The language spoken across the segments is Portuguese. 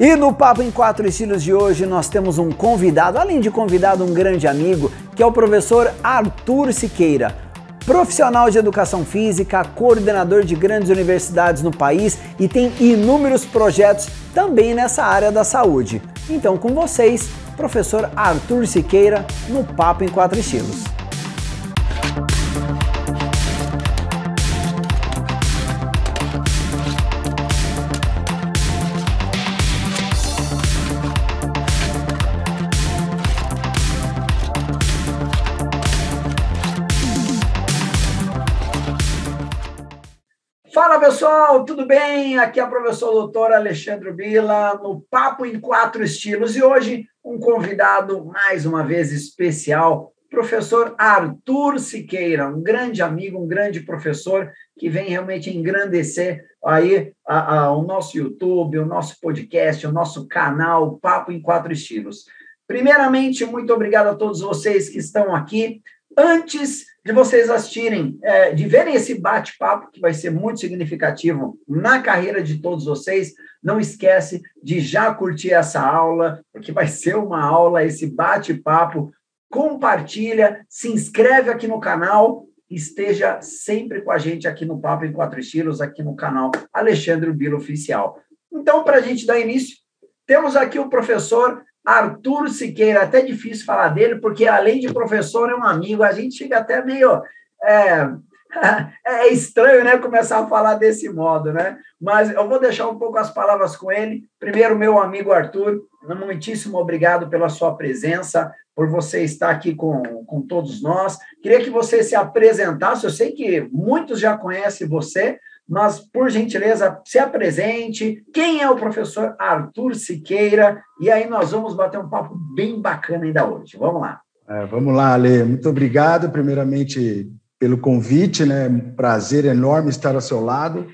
E no Papo em Quatro Estilos de hoje nós temos um convidado, além de convidado, um grande amigo, que é o professor Arthur Siqueira. Profissional de educação física, coordenador de grandes universidades no país e tem inúmeros projetos também nessa área da saúde. Então, com vocês, professor Arthur Siqueira, no Papo em Quatro Estilos. Pessoal, tudo bem? Aqui é o professor doutor Alexandre Bila no Papo em Quatro Estilos e hoje um convidado mais uma vez especial, professor Arthur Siqueira, um grande amigo, um grande professor que vem realmente engrandecer aí a, a, o nosso YouTube, o nosso podcast, o nosso canal Papo em Quatro Estilos. Primeiramente, muito obrigado a todos vocês que estão aqui. Antes de vocês assistirem, é, de verem esse bate-papo, que vai ser muito significativo na carreira de todos vocês, não esquece de já curtir essa aula, porque vai ser uma aula, esse bate-papo. Compartilha, se inscreve aqui no canal, esteja sempre com a gente aqui no Papo em Quatro Estilos, aqui no canal Alexandre Bilo Oficial. Então, para a gente dar início, temos aqui o professor Arthur Siqueira, até difícil falar dele, porque além de professor, é um amigo, a gente fica até meio. É, é estranho, né, começar a falar desse modo, né? Mas eu vou deixar um pouco as palavras com ele. Primeiro, meu amigo Arthur, muitíssimo obrigado pela sua presença, por você estar aqui com, com todos nós. Queria que você se apresentasse. Eu sei que muitos já conhecem você, mas, por gentileza, se apresente. Quem é o professor Arthur Siqueira? E aí nós vamos bater um papo bem bacana ainda hoje. Vamos lá. É, vamos lá, Ale. Muito obrigado, primeiramente, pelo convite. Né? Prazer enorme estar ao seu lado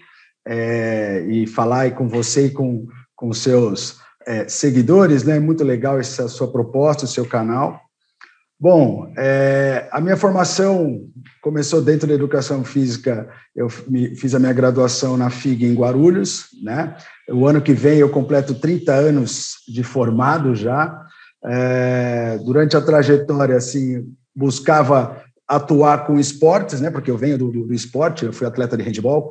é, e falar com você e com, com seus é, seguidores. Né? Muito legal essa sua proposta, o seu canal. Bom, é, a minha formação começou dentro da educação física. Eu fiz a minha graduação na FIG em Guarulhos, né? O ano que vem eu completo 30 anos de formado já. É, durante a trajetória, assim, buscava atuar com esportes, né? Porque eu venho do, do, do esporte, eu fui atleta de handball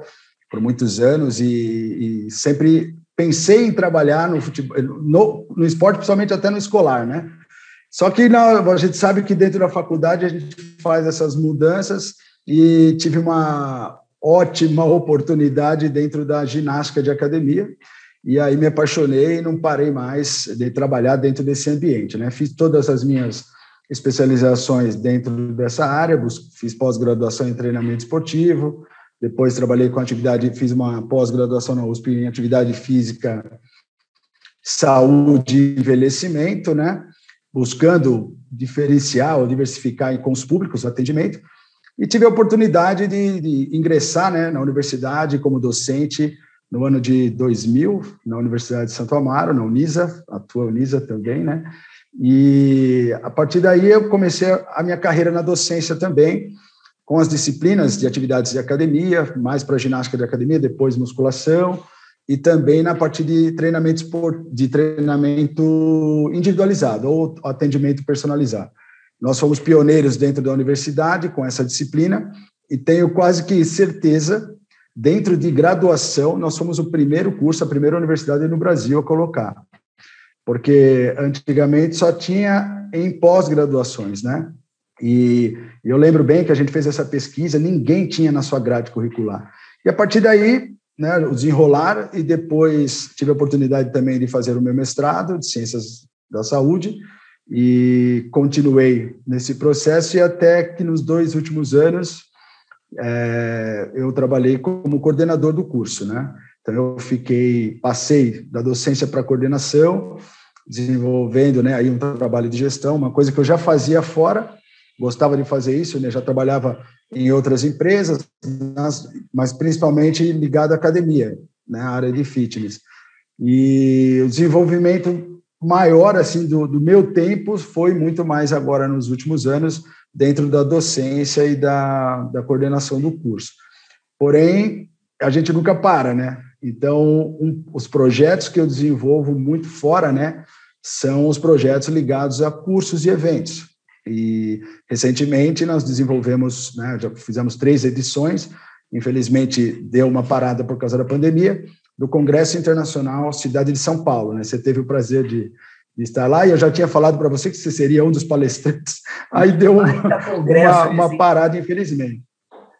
por muitos anos e, e sempre pensei em trabalhar no futebol, no, no esporte, principalmente até no escolar, né? Só que a gente sabe que dentro da faculdade a gente faz essas mudanças e tive uma ótima oportunidade dentro da ginástica de academia. E aí me apaixonei e não parei mais de trabalhar dentro desse ambiente. Né? Fiz todas as minhas especializações dentro dessa área, fiz pós-graduação em treinamento esportivo, depois trabalhei com atividade, fiz uma pós-graduação na USP em atividade física, saúde e envelhecimento, né? Buscando diferenciar ou diversificar com os públicos o atendimento, e tive a oportunidade de, de ingressar né, na universidade como docente no ano de 2000, na Universidade de Santo Amaro, na Unisa, a tua Unisa também, né? E a partir daí eu comecei a minha carreira na docência também, com as disciplinas de atividades de academia, mais para ginástica de academia, depois musculação, e também na parte de treinamento, de treinamento individualizado ou atendimento personalizado. Nós fomos pioneiros dentro da universidade com essa disciplina e tenho quase que certeza, dentro de graduação, nós fomos o primeiro curso, a primeira universidade no Brasil a colocar. Porque antigamente só tinha em pós-graduações, né? E eu lembro bem que a gente fez essa pesquisa, ninguém tinha na sua grade curricular. E a partir daí, né, o desenrolar, e depois tive a oportunidade também de fazer o meu mestrado de Ciências da Saúde, e continuei nesse processo, e até que nos dois últimos anos é, eu trabalhei como coordenador do curso, né? Então eu fiquei, passei da docência para coordenação, desenvolvendo, né, aí um trabalho de gestão, uma coisa que eu já fazia fora, gostava de fazer isso, né, já trabalhava em outras empresas, mas principalmente ligado à academia, né, área de fitness. E o desenvolvimento maior assim do, do meu tempo foi muito mais agora nos últimos anos dentro da docência e da, da coordenação do curso. Porém, a gente nunca para, né? Então, um, os projetos que eu desenvolvo muito fora, né, são os projetos ligados a cursos e eventos. E recentemente nós desenvolvemos, né, já fizemos três edições, infelizmente deu uma parada por causa da pandemia, do Congresso Internacional Cidade de São Paulo. Né? Você teve o prazer de, de estar lá, e eu já tinha falado para você que você seria um dos palestrantes, aí deu uma, uma, uma parada, infelizmente.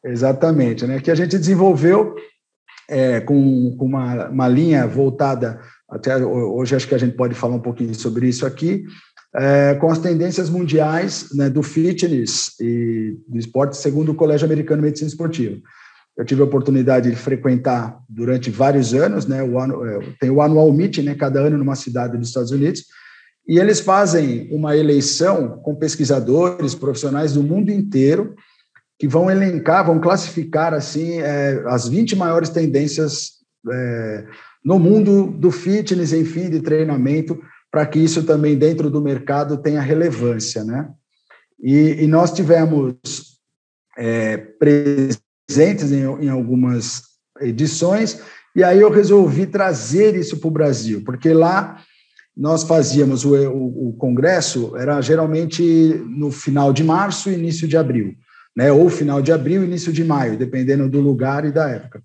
Exatamente, né? que a gente desenvolveu é, com, com uma, uma linha voltada, até hoje acho que a gente pode falar um pouquinho sobre isso aqui, é, com as tendências mundiais né, do fitness e do esporte, segundo o Colégio Americano de Medicina Esportiva. Eu tive a oportunidade de frequentar durante vários anos, né, o ano, é, tem o Annual Meeting, né, cada ano numa cidade dos Estados Unidos, e eles fazem uma eleição com pesquisadores, profissionais do mundo inteiro, que vão elencar, vão classificar assim é, as 20 maiores tendências é, no mundo do fitness, enfim, de treinamento, para que isso também dentro do mercado tenha relevância, né? E, e nós tivemos é, presentes em, em algumas edições, e aí eu resolvi trazer isso para o Brasil, porque lá nós fazíamos o, o, o, congresso, era geralmente no final de março e início de abril, né? ou final de abril início de maio, dependendo do lugar e da época.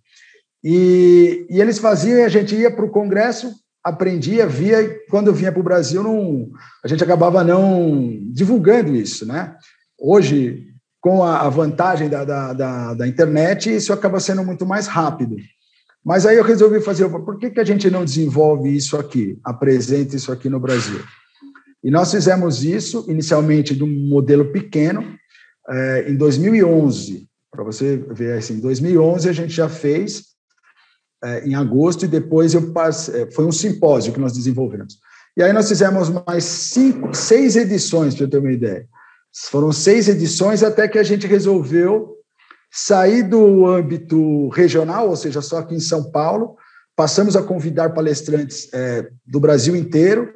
E, e eles faziam, a gente ia para o congresso, aprendia, via, quando eu vinha para o Brasil, não, a gente acabava não divulgando isso, né? Hoje, com a, vantagem da, da, da, da, internet, isso acaba sendo muito mais rápido. Mas aí eu resolvi fazer, por que, que a gente não desenvolve isso aqui, apresenta isso aqui no Brasil? E nós fizemos isso, inicialmente, de um modelo pequeno, é, em 2011, para você ver assim, em 2011 a gente já fez é, em agosto, e depois eu passei, é, foi um simpósio que nós desenvolvemos. E aí nós fizemos mais cinco, seis edições, para eu ter uma ideia. Foram seis edições até que a gente resolveu sair do âmbito regional, ou seja, só aqui em São Paulo, passamos a convidar palestrantes é, do Brasil inteiro,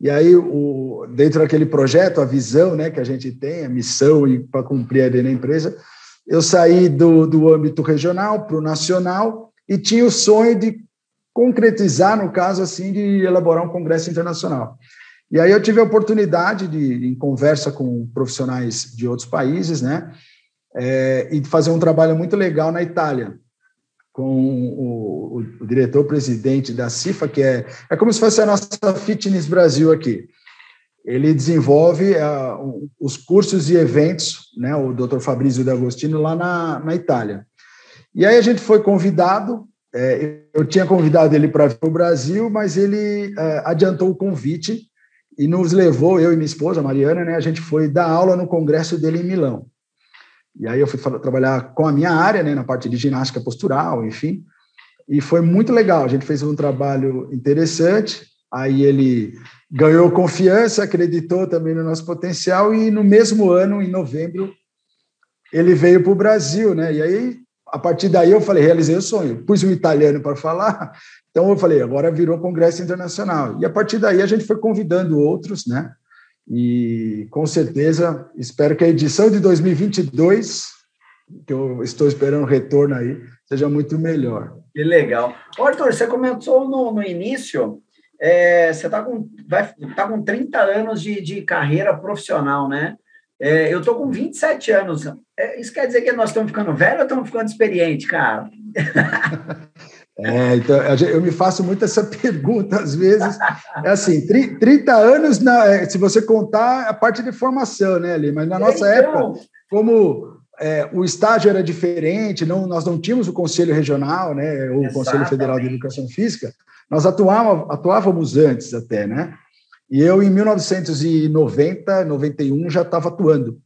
e aí, o, dentro daquele projeto, a visão né, que a gente tem, a missão para cumprir a na empresa, eu saí do, do âmbito regional para o nacional, e tinha o sonho de concretizar, no caso assim, de elaborar um congresso internacional. E aí eu tive a oportunidade de, em conversa com profissionais de outros países, né, é, e de fazer um trabalho muito legal na Itália, com o, o, diretor-presidente da CIFA, que é, é como se fosse a nossa Fitness Brasil aqui. Ele desenvolve uh, os cursos e eventos, né, o Dr. Fabrício D'Agostino, lá na, na Itália. E aí a gente foi convidado, é, eu tinha convidado ele para vir para o Brasil, mas ele é, adiantou o convite e nos levou, eu e minha esposa, Mariana, né, a gente foi dar aula no congresso dele em Milão. E aí eu fui trabalhar com a minha área, né, na parte de ginástica postural, enfim, e foi muito legal. A gente fez um trabalho interessante. Aí ele ganhou confiança, acreditou também no nosso potencial e no mesmo ano, em novembro, ele veio para o Brasil, né? E aí a partir daí eu falei, realizei o sonho. Pus um italiano para falar, então eu falei, agora virou Congresso Internacional. E a partir daí a gente foi convidando outros, né? E com certeza espero que a edição de 2022, que eu estou esperando retorno aí, seja muito melhor. Que legal. Arthur, você comentou no, no início, é, você está com, tá com 30 anos de, de carreira profissional, né? É, eu estou com 27 anos. É, isso quer dizer que nós estamos ficando velhos ou estamos ficando experientes, cara? É, então, eu me faço muito essa pergunta às vezes. É assim, 30 anos, na, é, se você contar a parte de formação, né, Ali? Mas na nossa então... época, como é, o estágio era diferente, não, nós não tínhamos o Conselho Regional, né, ou o Conselho Federal de Educação Física, nós atuávamos, atuávamos antes até, né? E eu, em 1990, 91, já estava atuando.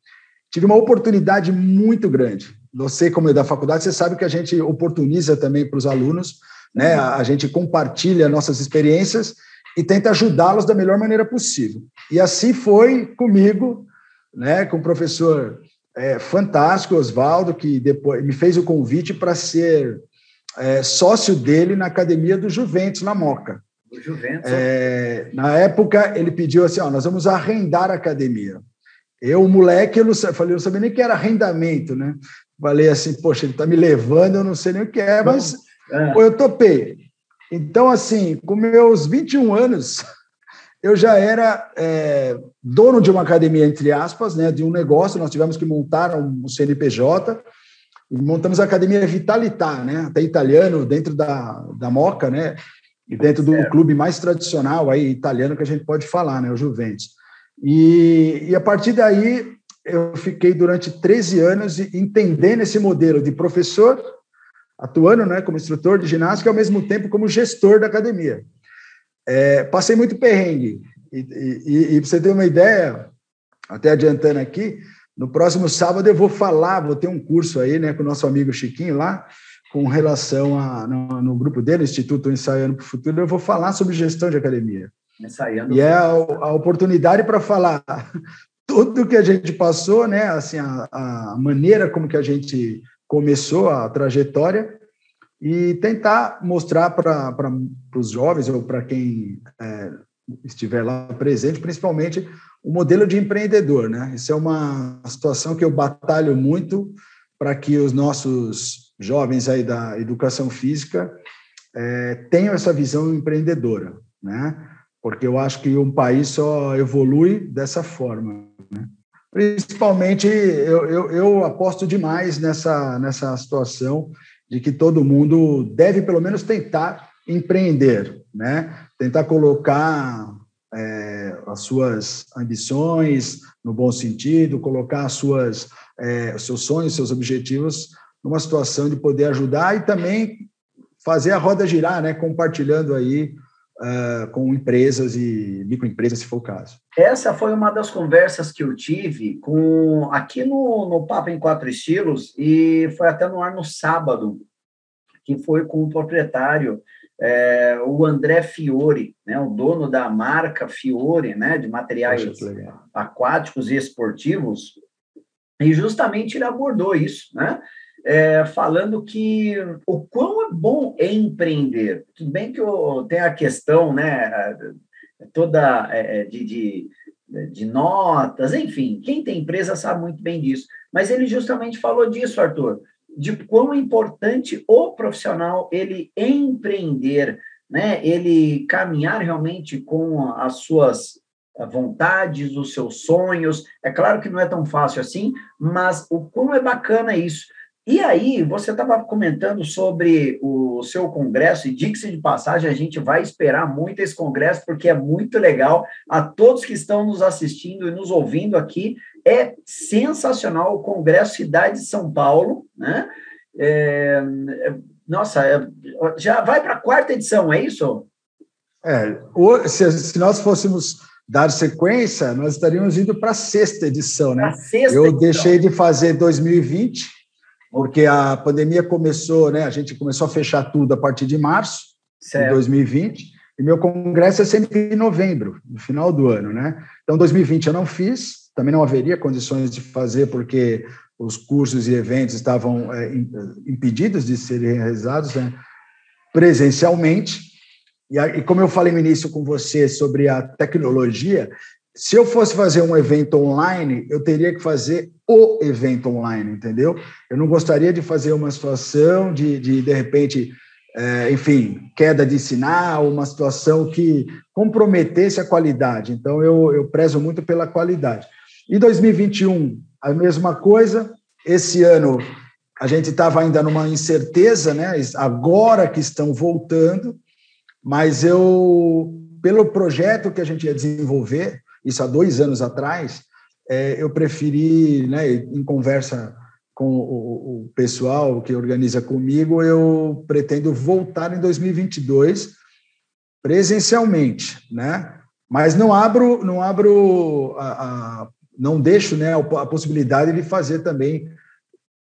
Tive uma oportunidade muito grande. Você, como é da faculdade, você sabe que a gente oportuniza também para os alunos, né? A, gente compartilha nossas experiências e tenta ajudá-los da melhor maneira possível. E assim foi comigo, né? Com o professor é, fantástico, Oswaldo, que depois me fez o convite para ser é, sócio dele na academia do Juventus, na Moca. Juventus. É, na época, ele pediu assim: ó, nós vamos arrendar a academia. Eu, moleque, eu não falei, eu não sabia nem que era arrendamento, né? Falei assim, poxa, ele está me levando, eu não sei nem o que é, mas é. eu topei. Então, assim, com meus 21 anos, eu já era é, dono de uma academia, entre aspas, né, de um negócio. Nós tivemos que montar um CNPJ e montamos a academia Vitalità, né, até italiano, dentro da, da Moca, né, e dentro do clube mais tradicional aí italiano que a gente pode falar, né, o Juventus. E, e a partir daí eu fiquei durante 13 anos entendendo esse modelo de professor, atuando né, como instrutor de ginástica, e ao mesmo tempo como gestor da academia. É, passei muito perrengue. E, e, e para você ter uma ideia, até adiantando aqui, no próximo sábado eu vou falar, vou ter um curso aí né, com o nosso amigo Chiquinho lá, com relação a, no, no grupo dele, Instituto Ensaiando para o Futuro, eu vou falar sobre gestão de academia. Ensaiando. E é a, a oportunidade para falar tudo que a gente passou, né? Assim, a, a maneira como que a gente começou a trajetória e tentar mostrar para os jovens ou para quem é, estiver lá presente, principalmente o modelo de empreendedor, né? Isso é uma situação que eu batalho muito para que os nossos jovens aí da educação física é, tenham essa visão empreendedora, né? Porque eu acho que um país só evolui dessa forma. Né? Principalmente, eu, eu, eu aposto demais nessa, nessa situação de que todo mundo deve, pelo menos, tentar empreender, né? tentar colocar é, as suas ambições no bom sentido, colocar as suas, é, os seus sonhos, seus objetivos numa situação de poder ajudar e também fazer a roda girar, né? compartilhando aí uh, com empresas e microempresas, se for o caso. Essa foi uma das conversas que eu tive com aqui no, no Papo em Quatro Estilos e foi até no ar no sábado, que foi com o proprietário, é, o André Fiore, né, o dono da marca Fiore, né, de materiais aquáticos e esportivos, e justamente ele abordou isso, né? É, falando que o quão é bom empreender. Tudo bem que eu, tem a questão, né, toda é, é, de, de, de, notas, enfim, quem tem empresa sabe muito bem disso. Mas ele justamente falou disso, Arthur, de quão é importante o profissional ele empreender, né, ele caminhar realmente com as suas vontades, os seus sonhos. É claro que não é tão fácil assim, mas o quão é bacana isso. E aí, você estava comentando sobre o seu congresso, e diga-se de passagem, a gente vai esperar muito esse congresso, porque é muito legal. A todos que estão nos assistindo e nos ouvindo aqui, é sensacional o Congresso Cidade de São Paulo, né? É, nossa, é, já vai para a quarta edição, é isso? É, se, se nós fôssemos dar sequência, nós estaríamos indo para a sexta edição, né? Sexta Eu edição. deixei de fazer 2020 porque a pandemia começou, né? A gente começou a fechar tudo a partir de março certo. de 2020, e meu congresso é sempre em novembro, no final do ano, né? Então, 2020 eu não fiz, também não haveria condições de fazer, porque os cursos e eventos estavam é, impedidos de serem realizados né, presencialmente. E, e como eu falei no início com você sobre a tecnologia, se eu fosse fazer um evento online, eu teria que fazer o evento online, entendeu? Eu não gostaria de fazer uma situação de, de, de repente, é, enfim, queda de sinal, uma situação que comprometesse a qualidade. Então, eu, eu prezo muito pela qualidade. E 2021, a mesma coisa. Esse ano, a gente estava ainda numa incerteza, né? Agora que estão voltando, mas eu, pelo projeto que a gente ia desenvolver, isso há dois anos atrás, é, eu preferi, né, em conversa com o, o, pessoal que organiza comigo, eu pretendo voltar em 2022 presencialmente, né? Mas não abro, não abro, a, a, não deixo, né, a possibilidade de fazer também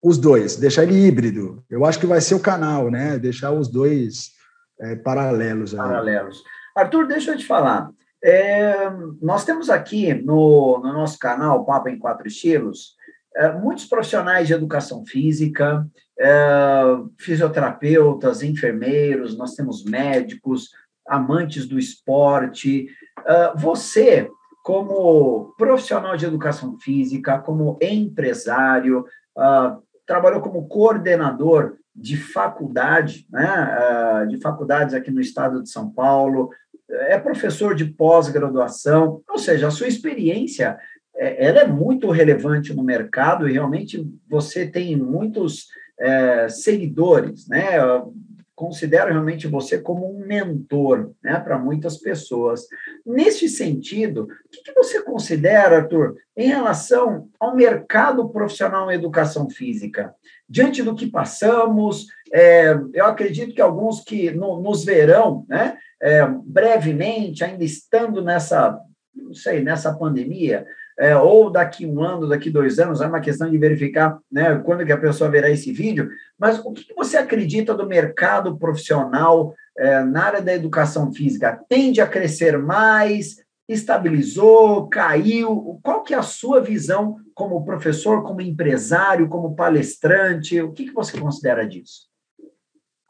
os dois, deixar ele híbrido. Eu acho que vai ser o canal, né? Deixar os dois é, paralelos. Aí. Paralelos. Arthur, deixa eu te falar. É, nós temos aqui no, no, nosso canal, Papo em Quatro Estilos, é, muitos profissionais de educação física, é, fisioterapeutas, enfermeiros, nós temos médicos, amantes do esporte. É, você, como profissional de educação física, como empresário, é, trabalhou como coordenador de faculdade, né, ah, de faculdades aqui no estado de São Paulo, é professor de pós-graduação, ou seja, a sua experiência é, ela é muito relevante no mercado e realmente você tem muitos é, seguidores, né? considero realmente você como um mentor né, para muitas pessoas. Nesse sentido, o que, que, você considera, Arthur, em relação ao mercado profissional em educação física? Diante do que passamos, é, eu acredito que alguns que no, nos verão, né, é, brevemente, ainda estando nessa, não sei, nessa pandemia, é, ou daqui um ano, daqui dois anos, é uma questão de verificar né, quando que a pessoa verá esse vídeo, mas o que você acredita do mercado profissional é, na área da educação física? Tende a crescer mais? Estabilizou? Caiu? Qual que é a sua visão como professor, como empresário, como palestrante? O que, que você considera disso?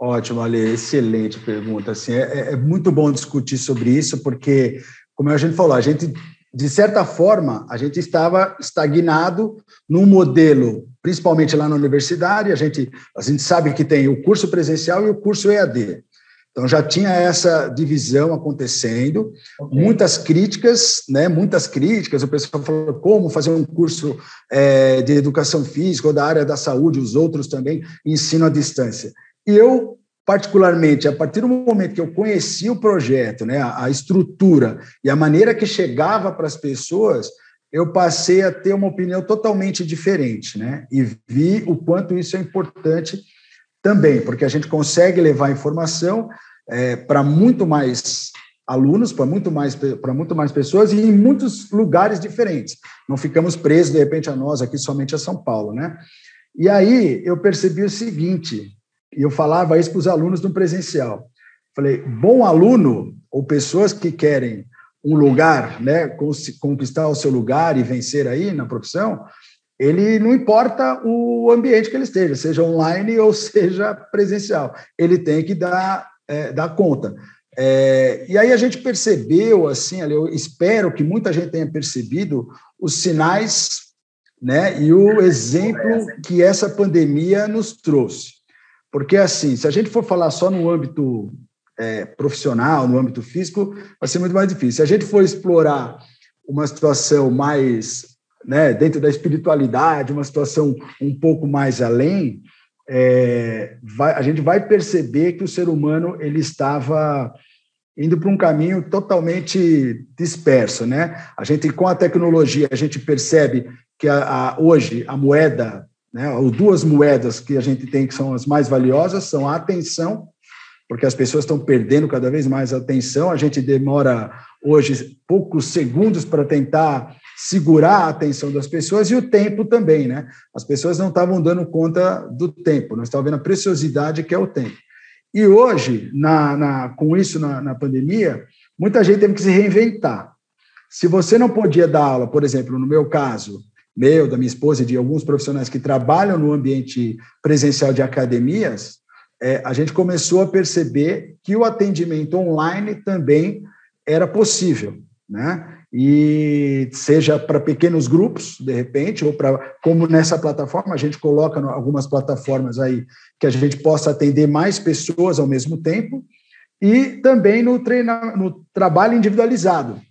Ótimo, Ale, excelente pergunta. Assim, é, é muito bom discutir sobre isso, porque, como a gente falou, a gente de certa forma, a gente estava estagnado num modelo, principalmente lá na universidade, a gente, a gente sabe que tem o curso presencial e o curso EAD. Então já tinha essa divisão acontecendo, okay. muitas críticas, né? Muitas críticas. O pessoal falou como fazer um curso é, de educação física ou da área da saúde, os outros também ensino à distância. E eu particularmente, a partir do momento que eu conheci o projeto, né, a, a estrutura e a maneira que chegava para as pessoas, eu passei a ter uma opinião totalmente diferente, né? E vi o quanto isso é importante também, porque a gente consegue levar informação é, para muito mais alunos, para muito mais para muito mais pessoas e em muitos lugares diferentes. Não ficamos presos de repente a nós aqui somente a São Paulo, né? E aí eu percebi o seguinte: e eu falava isso para os alunos no presencial. Falei, bom aluno, ou pessoas que querem um lugar, né, conquistar o seu lugar e vencer aí na profissão, ele não importa o ambiente que ele esteja, seja online ou seja presencial, ele tem que dar, é, dar conta. É, e aí a gente percebeu, assim, eu espero que muita gente tenha percebido os sinais né, e o exemplo que essa pandemia nos trouxe. Porque, assim, se a gente for falar só no âmbito é, profissional, no âmbito físico, vai ser muito mais difícil. Se a gente for explorar uma situação mais né, dentro da espiritualidade, uma situação um pouco mais além, é, vai, a gente vai perceber que o ser humano ele estava indo para um caminho totalmente disperso, né? A gente com a tecnologia a gente percebe que a, a, hoje a moeda né? As duas moedas que a gente tem que são as mais valiosas são a atenção, porque as pessoas estão perdendo cada vez mais a atenção. A gente demora hoje poucos segundos para tentar segurar a atenção das pessoas e o tempo também, né? As pessoas não estavam dando conta do tempo, nós estávamos vendo a preciosidade que é o tempo. E hoje, na, na com isso na, na pandemia, muita gente teve que se reinventar. Se você não podia dar aula, por exemplo, no meu caso, meu, da minha esposa e de alguns profissionais que trabalham no ambiente presencial de academias, é, a gente começou a perceber que o atendimento online também era possível, né? E seja para pequenos grupos, de repente, ou para como nessa plataforma, a gente coloca algumas plataformas aí que a gente possa atender mais pessoas ao mesmo tempo, e também no, treina, no trabalho individualizado.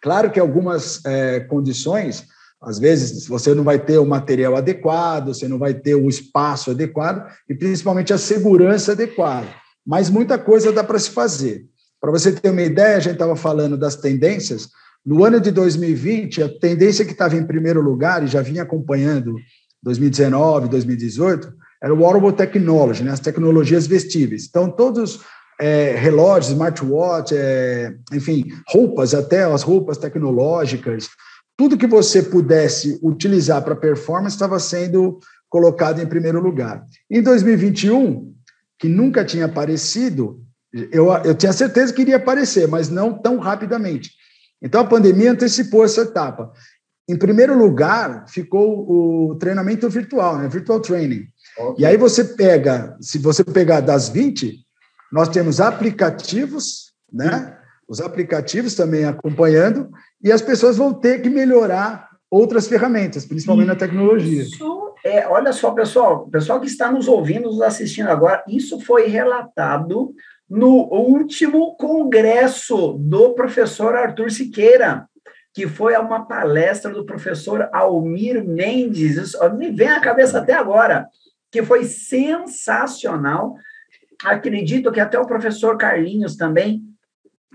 Claro que algumas é, condições às vezes, você não vai ter o material adequado, você não vai ter o espaço adequado e principalmente a segurança adequada. Mas muita coisa dá para se fazer. Para você ter uma ideia, a gente estava falando das tendências. No ano de 2020, a tendência que estava em primeiro lugar e já vinha acompanhando 2019, 2018, era o wearable technology, né, as tecnologias vestíveis. Então, todos é, relógios, smartwatch, é, enfim, roupas, até as roupas tecnológicas, tudo que você pudesse utilizar para performance estava sendo colocado em primeiro lugar. Em 2021, que nunca tinha aparecido, eu, eu tinha certeza que iria aparecer, mas não tão rapidamente. Então a pandemia antecipou essa etapa. Em primeiro lugar, ficou o treinamento virtual, né? virtual training. Okay. E aí você pega, se você pegar das 20, nós temos aplicativos, né? Os aplicativos também acompanhando, e as pessoas vão ter que melhorar outras ferramentas, principalmente Isso na tecnologia. Isso é, olha só, pessoal, pessoal que está nos ouvindo, nos assistindo agora, isso foi relatado no último congresso do professor Arthur Siqueira, que foi a uma palestra do professor Almir Mendes, isso me vem à cabeça até agora, que foi sensacional. Acredito que até o professor Carlinhos também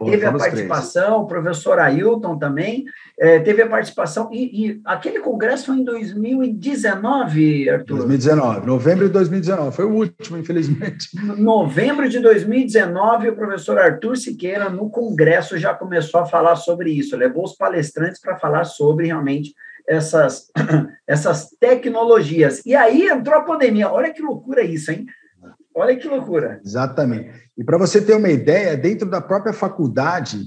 teve a participação, o professor Ailton também é, teve a participação, e, e, aquele congresso foi em 2019, Arthur? 2019, novembro de 2019, foi o último, infelizmente. Novembro de 2019, o professor Arthur Siqueira, no congresso, já começou a falar sobre isso, levou os palestrantes para falar sobre realmente essas, essas tecnologias. E aí entrou a pandemia, olha que loucura isso, hein? Olha que loucura. Exatamente. E para você ter uma ideia, dentro da própria faculdade,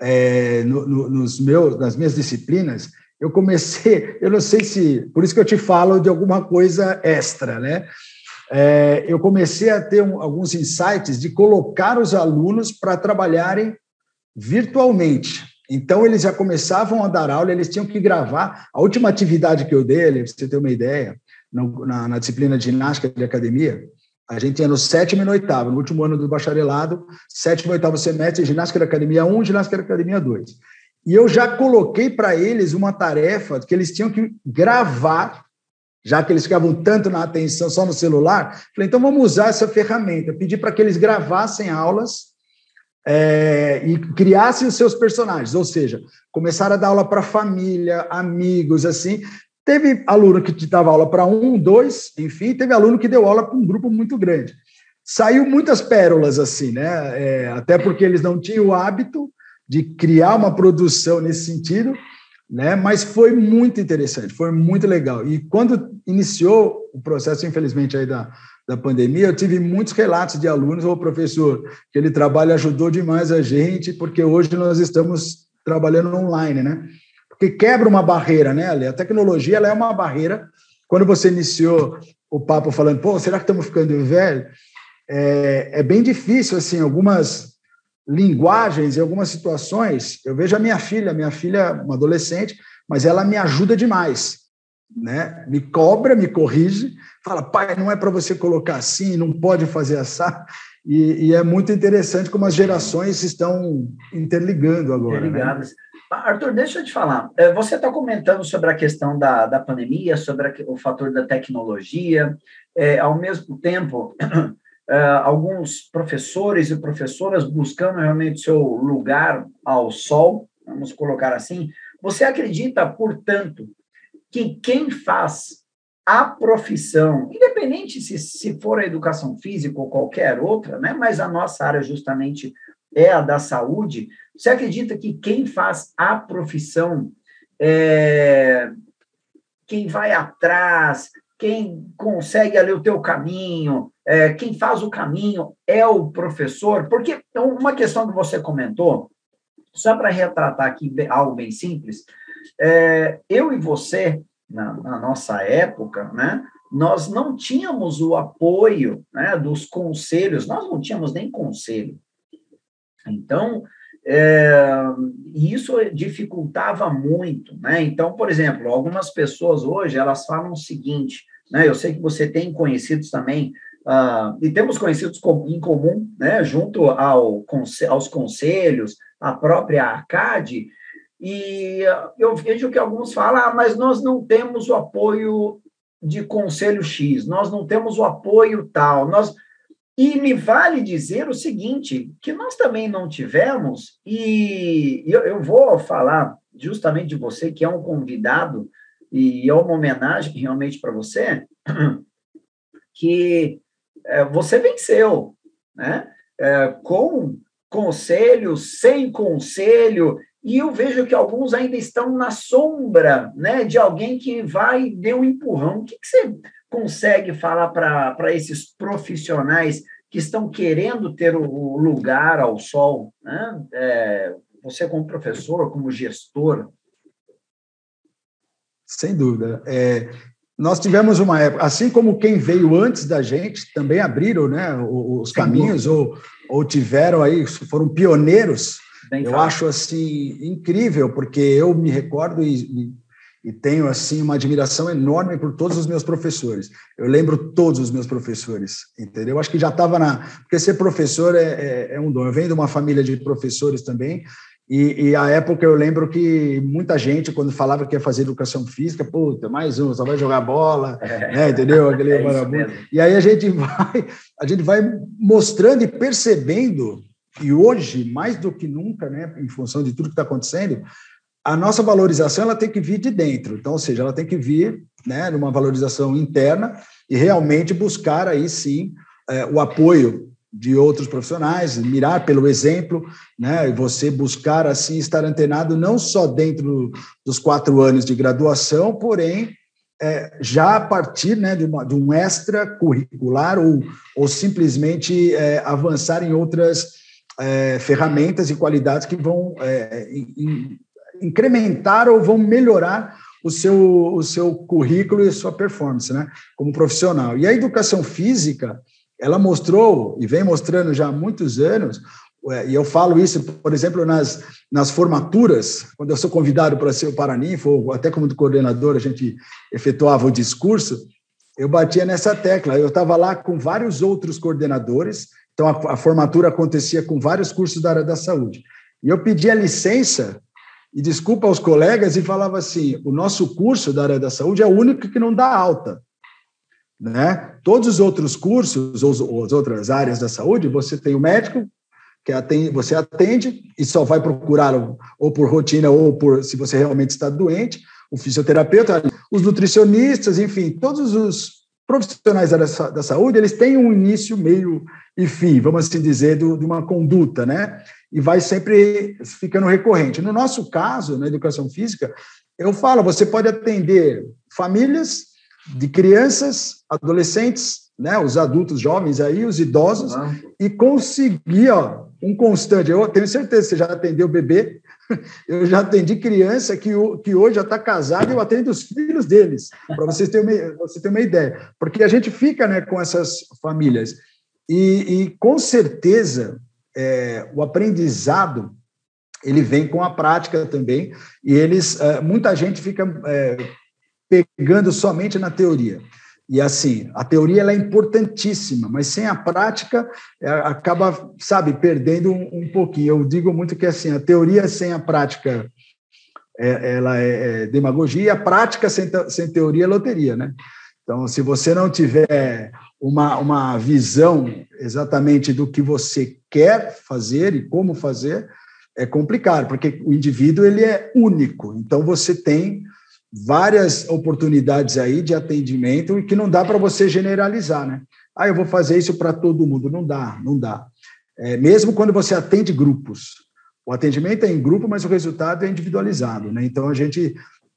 é, no, no, nos meus, nas minhas disciplinas, eu comecei, eu não sei se, por isso que eu te falo de alguma coisa extra, né? É, eu comecei a ter um, alguns insights de colocar os alunos para trabalharem virtualmente. Então, eles já começavam a dar aula, eles tinham que gravar. A última atividade que eu dei, para você ter uma ideia, na, na disciplina de ginástica de academia, a gente tinha no sétimo e no oitavo, no último ano do bacharelado, sétimo e oitavo semestre, ginástica da academia 1, ginástica da academia 2. E eu já coloquei para eles uma tarefa que eles tinham que gravar, já que eles ficavam tanto na atenção só no celular. Falei, então vamos usar essa ferramenta. Pedi para que eles gravassem aulas é, e criassem os seus personagens, ou seja, começaram a dar aula para família, amigos, assim, Teve aluno que dava aula para um, dois, enfim, teve aluno que deu aula para um grupo muito grande. Saiu muitas pérolas assim, né? É, até porque eles não tinham o hábito de criar uma produção nesse sentido, né? Mas foi muito interessante, foi muito legal. E quando iniciou o processo, infelizmente, aí da, da pandemia, eu tive muitos relatos de alunos, ou professor, que ele trabalho ajudou demais a gente, porque hoje nós estamos trabalhando online, né? Que quebra uma barreira, né, Ale? A tecnologia ela é uma barreira. Quando você iniciou o papo falando, pô, será que estamos ficando velho? É, é bem difícil, assim, algumas linguagens e algumas situações. Eu vejo a minha filha, minha filha é uma adolescente, mas ela me ajuda demais, né? Me cobra, me corrige, fala, pai, não é para você colocar assim, não pode fazer assim. E, e, é muito interessante como as gerações estão interligando agora. Né? Interligadas. Né? Arthur, deixa eu te falar. É, você está comentando sobre a questão da, da pandemia, sobre o fator da tecnologia. É, ao mesmo tempo, é, alguns professores e professoras buscando realmente seu lugar ao sol, vamos colocar assim. Você acredita, portanto, que quem faz a profissão, independente se, se for a educação física ou qualquer outra, né, mas a nossa área justamente é a da saúde, você acredita que quem faz a profissão, é, quem vai atrás, quem consegue ali o teu caminho, é, quem faz o caminho é o professor? Porque uma questão que você comentou, só para retratar aqui algo bem simples, é, eu e você, na, na nossa época, né, nós não tínhamos o apoio né, dos conselhos, nós não tínhamos nem conselho. Então, é, isso dificultava muito, né? Então, por exemplo, algumas pessoas hoje, elas falam o seguinte, né? Eu sei que você tem conhecidos também, uh, e temos conhecidos em comum, né? Junto ao, aos conselhos, a própria ACAD, e eu vejo que alguns falam, ah, mas nós não temos o apoio de conselho X, nós não temos o apoio tal, nós e me vale dizer o seguinte, que nós também não tivemos, e eu, eu vou falar justamente de você, que é um convidado, e é uma homenagem realmente para você, que é, você venceu, né? É, com conselho, sem conselho, e eu vejo que alguns ainda estão na sombra né, de alguém que vai e dê um empurrão. O que, que você consegue falar para esses profissionais que estão querendo ter o lugar ao sol? Né? É, você, como professor, como gestor? Sem dúvida. É, nós tivemos uma época, assim como quem veio antes da gente também abriram né, os caminhos ou, ou tiveram aí, foram pioneiros. Bem eu acho assim incrível, porque eu me recordo e, e tenho assim uma admiração enorme por todos os meus professores. Eu lembro todos os meus professores, entendeu? Acho que já estava na. Porque ser professor é, é, é, um dom. Eu venho de uma família de professores também, e, e a época eu lembro que muita gente, quando falava que ia fazer educação física, puta, mais um, só vai jogar bola, é, né, entendeu? Aquele é E aí a gente vai, a gente vai mostrando e percebendo, e hoje, mais do que nunca, né, em função de tudo que está acontecendo, a nossa valorização ela tem que vir de dentro, então, ou seja, ela tem que vir né, numa valorização interna e realmente buscar aí sim é, o apoio de outros profissionais, mirar pelo exemplo, né, e você buscar assim estar antenado não só dentro dos quatro anos de graduação, porém é, já a partir né, de, uma, de um extra curricular ou, ou simplesmente é, avançar em outras é, ferramentas e qualidades que vão é, in, incrementar ou vão melhorar o seu, o seu currículo e a sua performance, né, como profissional. E a educação física, ela mostrou, e vem mostrando já há muitos anos, é, e eu falo isso, por exemplo, nas, nas formaturas, quando eu sou convidado para ser o Paraninfo, ou até como coordenador, a gente efetuava o discurso, eu batia nessa tecla. Eu estava lá com vários outros coordenadores, então a, a formatura acontecia com vários cursos da área da saúde. E eu pedia licença e desculpa aos colegas e falava assim: o nosso curso da área da saúde é o único que não dá alta. Né? Todos os outros cursos, ou as outras áreas da saúde, você tem o médico, que atende, você atende e só vai procurar ou por rotina ou por se você realmente está doente, o fisioterapeuta, os nutricionistas, enfim, todos os profissionais da, da saúde, eles têm um início, meio e fim, vamos assim dizer, do, de uma conduta, né? E vai sempre ficando recorrente. No nosso caso, na educação física, eu falo, você pode atender famílias de crianças, adolescentes, né, os adultos jovens aí, os idosos, e conseguir ó, um constante. Eu tenho certeza que você já atendeu bebê, eu já atendi criança que, que hoje já está casada e eu atendo os filhos deles, para vocês terem uma, você ter uma ideia. Porque a gente fica né, com essas famílias. E, e com certeza é, o aprendizado ele vem com a prática também, e eles, é, muita gente fica é, pegando somente na teoria. E assim, a teoria é importantíssima, mas sem a prática é, acaba, sabe, perdendo um, um, pouquinho. Eu digo muito que assim, a teoria sem a prática é, ela é, é demagogia, e a prática sem, sem teoria é loteria, né? Então, se você não tiver uma, uma visão exatamente do que você quer fazer e como fazer, é complicado, porque o indivíduo ele é único. Então, você tem várias oportunidades aí de atendimento e que não dá para você generalizar, né? Ah, eu vou fazer isso para todo mundo. Não dá, não dá. É, mesmo quando você atende grupos. O atendimento é em grupo, mas o resultado é individualizado, né? Então a gente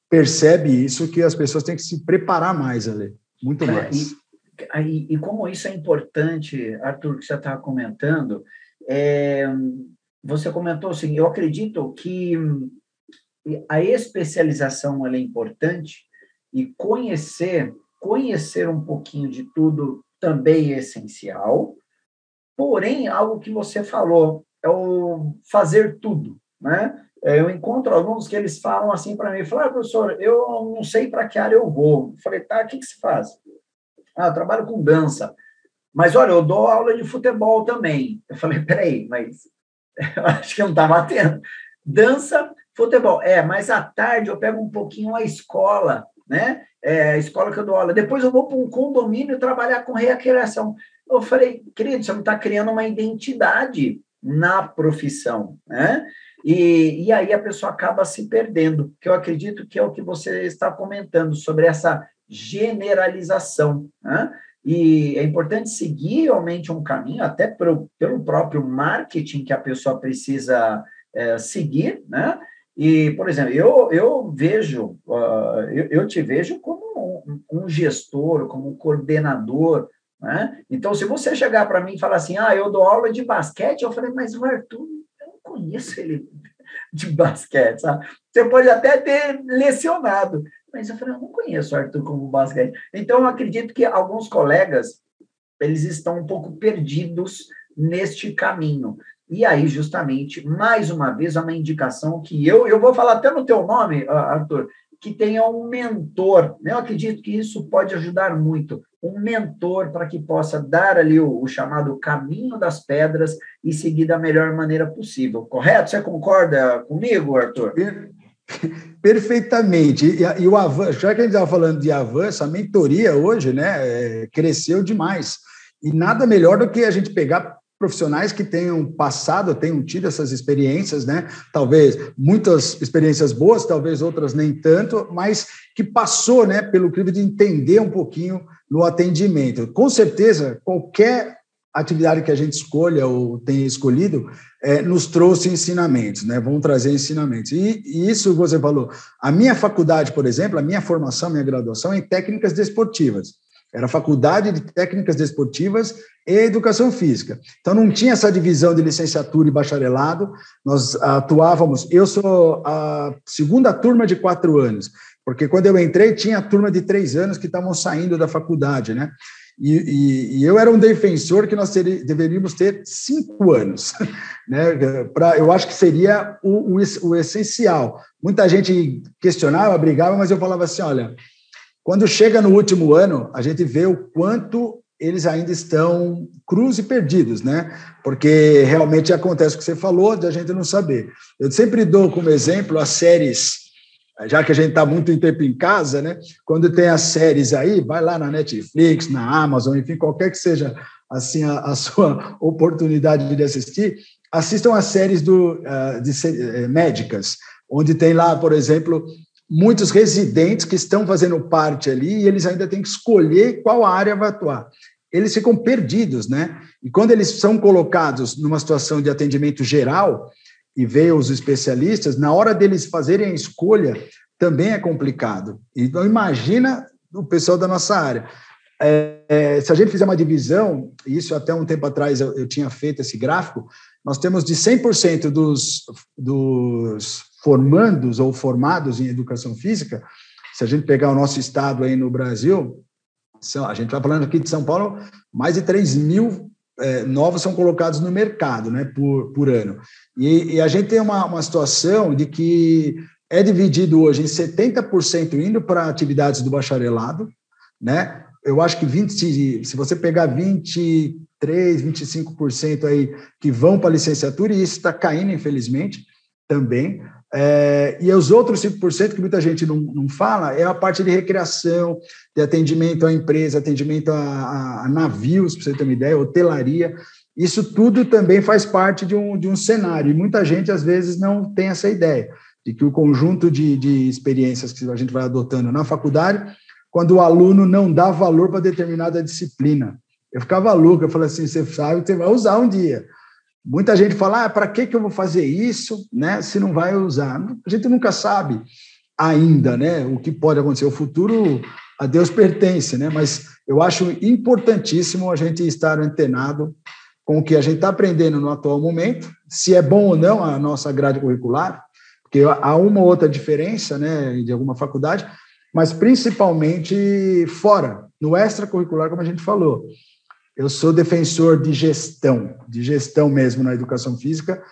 percebe isso que as pessoas têm que se preparar mais ali, muito mais. É, e, e, como isso é importante, Arthur, que você estava comentando, é, você comentou assim, eu acredito que a especialização é importante e conhecer, conhecer um pouquinho de tudo também é essencial. Porém, algo que você falou é o fazer tudo, né? É, eu encontro alunos que eles falam assim para mim, falam, ah, professor, eu não sei para que área eu vou. Eu falei, tá, o que, que se faz? Ah, eu trabalho com dança. Mas, olha, eu dou aula de futebol também. Eu falei, peraí, mas eu acho que eu não estava atento. Dança, Futebol, é, mas à tarde eu pego um pouquinho a escola, né? É, a escola que eu dou aula. Depois eu vou para um condomínio trabalhar com recreação. Eu falei, querido, você não está criando uma identidade na profissão, né? E, e aí a pessoa acaba se perdendo, que eu acredito que é o que você está comentando sobre essa generalização, né? E é importante seguir realmente um caminho, até pelo, pelo próprio marketing que a pessoa precisa é, seguir, né? E, por exemplo, eu, eu vejo, uh, eu, eu, te vejo como um, um, gestor, como um coordenador, né? Então, se você chegar para mim e falar assim, ah, eu dou aula de basquete, eu falei, mas o Arthur, eu não conheço ele de basquete, sabe? Você pode até ter lecionado, mas eu falei, eu não conheço o Arthur como basquete. Então, eu acredito que alguns colegas, eles estão um pouco perdidos neste caminho. E aí, justamente, mais uma vez, uma indicação que eu, eu vou falar até no teu nome, Arthur, que tenha um mentor. Eu acredito que isso pode ajudar muito. Um mentor para que possa dar ali o, o, chamado caminho das pedras e seguir da melhor maneira possível. Correto? Você concorda comigo, Arthur? Perfeitamente. E, e o avanço, já que a gente estava falando de avanço, a mentoria hoje né, é, cresceu demais. E nada melhor do que a gente pegar profissionais que tenham passado, tenham tido essas experiências, né? Talvez muitas experiências boas, talvez outras nem tanto, mas que passou, né, pelo crivo de entender um pouquinho no atendimento. Com certeza, qualquer atividade que a gente escolha ou tenha escolhido é, nos trouxe ensinamentos, né? Vão trazer ensinamentos. E, e isso você falou. A minha faculdade, por exemplo, a minha formação, minha graduação é em técnicas desportivas. Era Faculdade de Técnicas Desportivas e Educação Física. Então, não tinha essa divisão de licenciatura e bacharelado. Nós atuávamos. Eu sou a segunda turma de quatro anos, porque quando eu entrei, tinha a turma de três anos que estavam saindo da faculdade, né? E, e, e, eu era um defensor que nós ter, deveríamos ter cinco anos, né? Pra, eu acho que seria o, o, o essencial. Muita gente questionava, brigava, mas eu falava assim: olha, quando chega no último ano, a gente vê o quanto eles ainda estão cruz e perdidos, né? Porque realmente acontece o que você falou, de a gente não saber. Eu sempre dou como exemplo as séries, já que a gente está muito tempo em casa, né? Quando tem as séries aí, vai lá na Netflix, na Amazon, enfim, qualquer que seja assim a, a sua oportunidade de assistir, assistam as séries do, uh, de, uh, médicas, onde tem lá, por exemplo, muitos residentes que estão fazendo parte ali e eles ainda têm que escolher qual área vai atuar. Eles ficam perdidos, né? E quando eles são colocados numa situação de atendimento geral e vê os especialistas, na hora deles fazerem a escolha, também é complicado. Então, imagina o pessoal da nossa área. É, é, se a gente fizer uma divisão, isso até um tempo atrás eu, eu tinha feito esse gráfico, nós temos de 100% dos, dos formandos ou formados em educação física, se a gente pegar o nosso estado aí no Brasil, a gente está falando aqui de São Paulo, mais de 3 mil é, novos são colocados no mercado né, por, por ano. E, e a gente tem uma, uma situação de que é dividido hoje em 70% indo para atividades do bacharelado, né? Eu acho que 20, se você pegar 23, 25% aí que vão para a licenciatura, e isso está caindo, infelizmente, também. É, e os outros 5% que muita gente não, não fala é a parte de recreação, de atendimento à empresa, atendimento a, a, a navios, para você ter uma ideia, hotelaria. Isso tudo também faz parte de um, de um cenário, e muita gente às vezes não tem essa ideia de que o conjunto de, de experiências que a gente vai adotando na faculdade, quando o aluno não dá valor para determinada disciplina. Eu ficava louco, eu falei assim: você sabe que você vai usar um dia. Muita gente fala, ah, para que, que eu vou fazer isso, né, se não vai usar? A gente nunca sabe ainda, né, o que pode acontecer. O futuro a Deus pertence, né, mas eu acho importantíssimo a gente estar antenado com o que a gente está aprendendo no atual momento, se é bom ou não a nossa grade curricular, porque há uma ou outra diferença, né, de alguma faculdade, mas principalmente fora, no extracurricular, como a gente falou eu sou defensor de gestão, de gestão mesmo na educação física,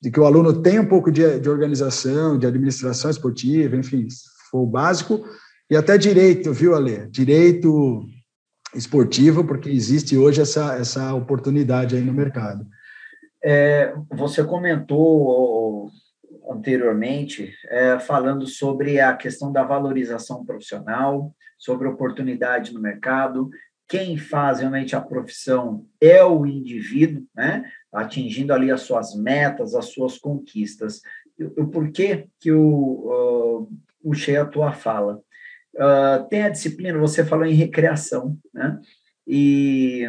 de que o aluno tenha um pouco de, de organização, de administração esportiva, enfim, for o básico, e até direito, viu, Ale? Direito esportivo, porque existe hoje essa, essa oportunidade aí no mercado. É, você comentou anteriormente, é, falando sobre a questão da valorização profissional, sobre oportunidade no mercado, quem faz realmente a profissão é o indivíduo, né? atingindo ali as suas metas, as suas conquistas. O porquê que o, uh, o Shea tua fala? Uh, tem a disciplina, você falou em recreação, né? E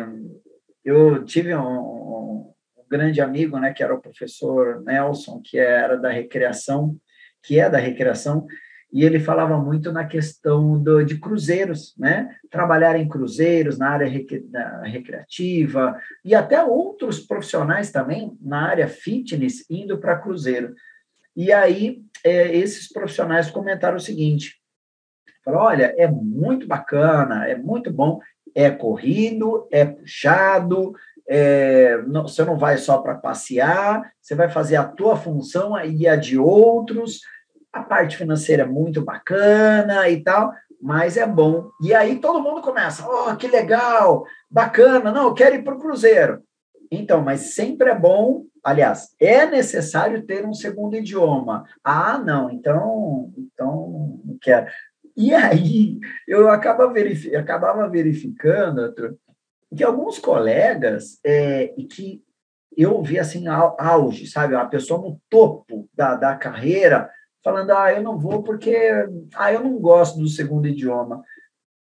eu tive um, um, grande amigo, né, que era o professor Nelson, que era da recreação, que é da recreação, e ele falava muito na questão do, de cruzeiros, né? Trabalhar em cruzeiros, na área recreativa, e até outros profissionais também na área fitness indo para cruzeiro. E aí, é, esses profissionais comentaram o seguinte: falaram, olha, é muito bacana, é muito bom, é corrido, é puxado, é, não, você não vai só para passear, você vai fazer a tua função e a de outros, a parte financeira é muito bacana e tal, mas é bom. E aí todo mundo começa, oh, que legal, bacana, não, eu quero ir para o Cruzeiro. Então, mas sempre é bom, aliás, é necessário ter um segundo idioma. Ah, não, então, então não quero. E aí eu acaba verific, acabava verificando, que alguns colegas, é, que eu vi assim, auge, sabe? A pessoa no topo da, da carreira, falando, ah, eu não vou porque ah, eu não gosto do segundo idioma.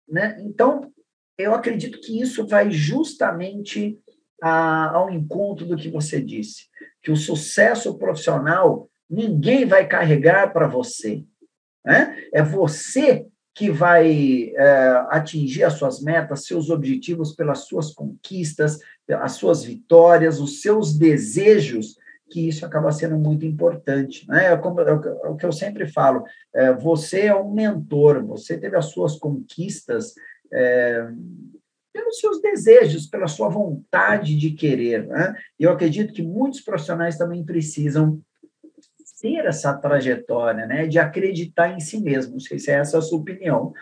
Né? Então, eu acredito que isso vai justamente a, ao encontro do que você disse, que o sucesso profissional ninguém vai carregar para você. Né? É você que vai é, atingir as suas metas, seus objetivos pelas suas conquistas, as suas vitórias, os seus desejos, que isso acaba sendo muito importante. Né? É, como, é o que eu sempre falo, é, você é um mentor, você teve as suas conquistas é, pelos seus desejos, pela sua vontade de querer. Né? Eu acredito que muitos profissionais também precisam ter essa trajetória, né, de acreditar em si mesmo. Não sei se é essa a sua opinião.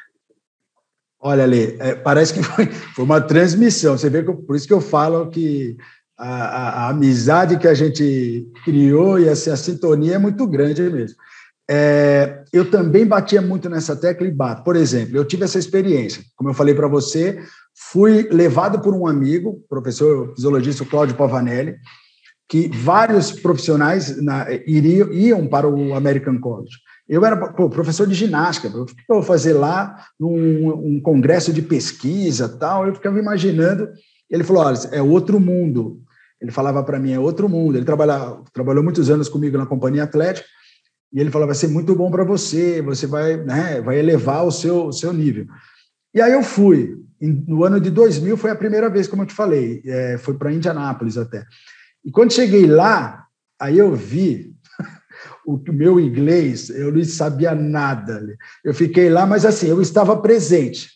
Olha, Lê, é, parece que foi, foi, uma transmissão. Você vê que por isso que eu falo que a, a, a amizade que a gente criou e assim, a sintonia é muito grande mesmo. É, eu também batia muito nessa tecla e bato. Por exemplo, eu tive essa experiência, como eu falei para você, fui levado por um amigo, professor fisiologista Cláudio Pavanelli, que vários profissionais na, iriam, iam para o American College. Eu era pô, professor de ginástica, eu vou fazer lá num um congresso de pesquisa tal? Eu ficava imaginando. Ele falou: olha, é outro mundo. Ele falava para mim: é outro mundo. Ele trabalha, trabalhou muitos anos comigo na Companhia Atlética e ele falou: vai ser muito bom para você, você vai, né, vai elevar o seu, o seu nível. E aí eu fui. No ano de 2000 foi a primeira vez, como eu te falei, é, foi para Indianápolis até. E quando cheguei lá, aí eu vi o meu inglês, eu não sabia nada. Eu fiquei lá, mas assim, eu estava presente.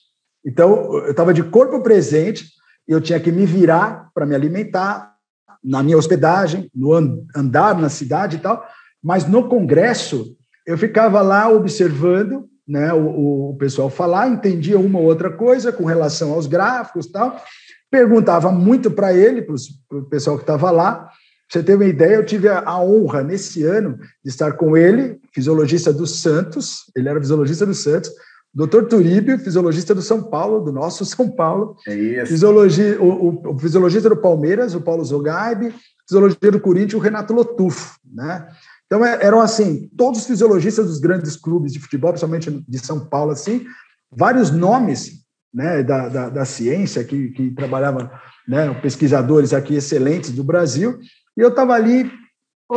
Então, eu estava de corpo presente, eu tinha que me virar para me alimentar, na minha hospedagem, no andar na cidade e tal, mas no congresso, eu ficava lá observando né, o, o pessoal falar, entendia uma ou outra coisa com relação aos gráficos e tal, perguntava muito para ele, para o pessoal que estava lá. Você ter uma ideia, eu tive a, honra nesse ano de estar com ele, fisiologista do Santos, ele era fisiologista do Santos, doutor Turíbio, fisiologista do São Paulo, do nosso São Paulo, é isso. Fisiologia, o, o, o fisiologista do Palmeiras, o Paulo Zogaib, fisiologia do Corinthians, o Renato Lotufo, né? Então, é, eram assim, todos os fisiologistas dos grandes clubes de futebol, principalmente de São Paulo, assim, vários nomes né, da, da, da ciência, que, que trabalhava, né, pesquisadores aqui excelentes do Brasil, e eu estava ali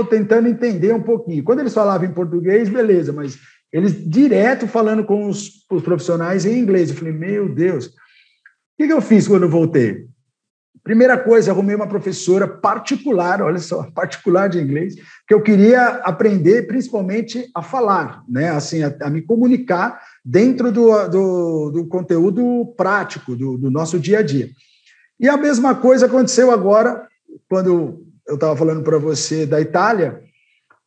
tentando entender um pouquinho. Quando eles falavam em português, beleza, mas eles direto falando com os, os profissionais em inglês. Eu falei, meu Deus, o que, que eu fiz quando eu voltei? Primeira coisa, arrumei uma professora particular, olha só, particular de inglês, que eu queria aprender principalmente a falar, né? Assim, a, a me comunicar dentro do, do, do conteúdo prático do, do, nosso dia a dia. E a mesma coisa aconteceu agora, quando eu estava falando para você da Itália.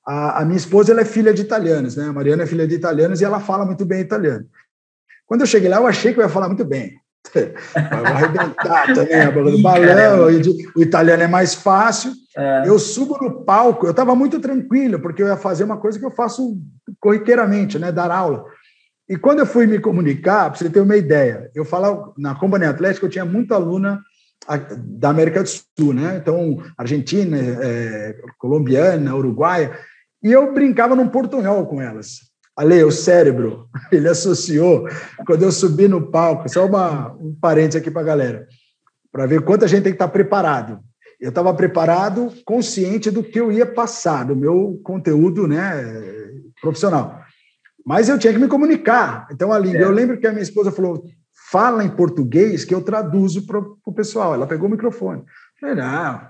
A, a, minha esposa ela é filha de italianos, né? A Mariana é filha de italianos e ela fala muito bem italiano. Quando eu cheguei lá, eu achei que eu ia falar muito bem. Vai arrebentar também a boca do balão. O italiano é mais fácil. É. Eu subo no palco, eu estava muito tranquilo, porque eu ia fazer uma coisa que eu faço corriqueiramente, né? Dar aula. E quando eu fui me comunicar, para você ter uma ideia, eu falava na Companhia Atlética, eu tinha muita aluna da América do Sul, né? Então, Argentina, é, colombiana, uruguaia, e eu brincava num portunhol com elas. Ale, o cérebro, ele associou, quando eu subi no palco, só uma, um parênteses aqui para a galera, para ver quanta gente tem que estar tá preparado. Eu estava preparado, consciente do que eu ia passar, do meu conteúdo né, profissional. Mas eu tinha que me comunicar. Então, a língua. É. Eu lembro que a minha esposa falou: fala em português que eu traduzo para o pessoal. Ela pegou o microfone. Eu falei: não,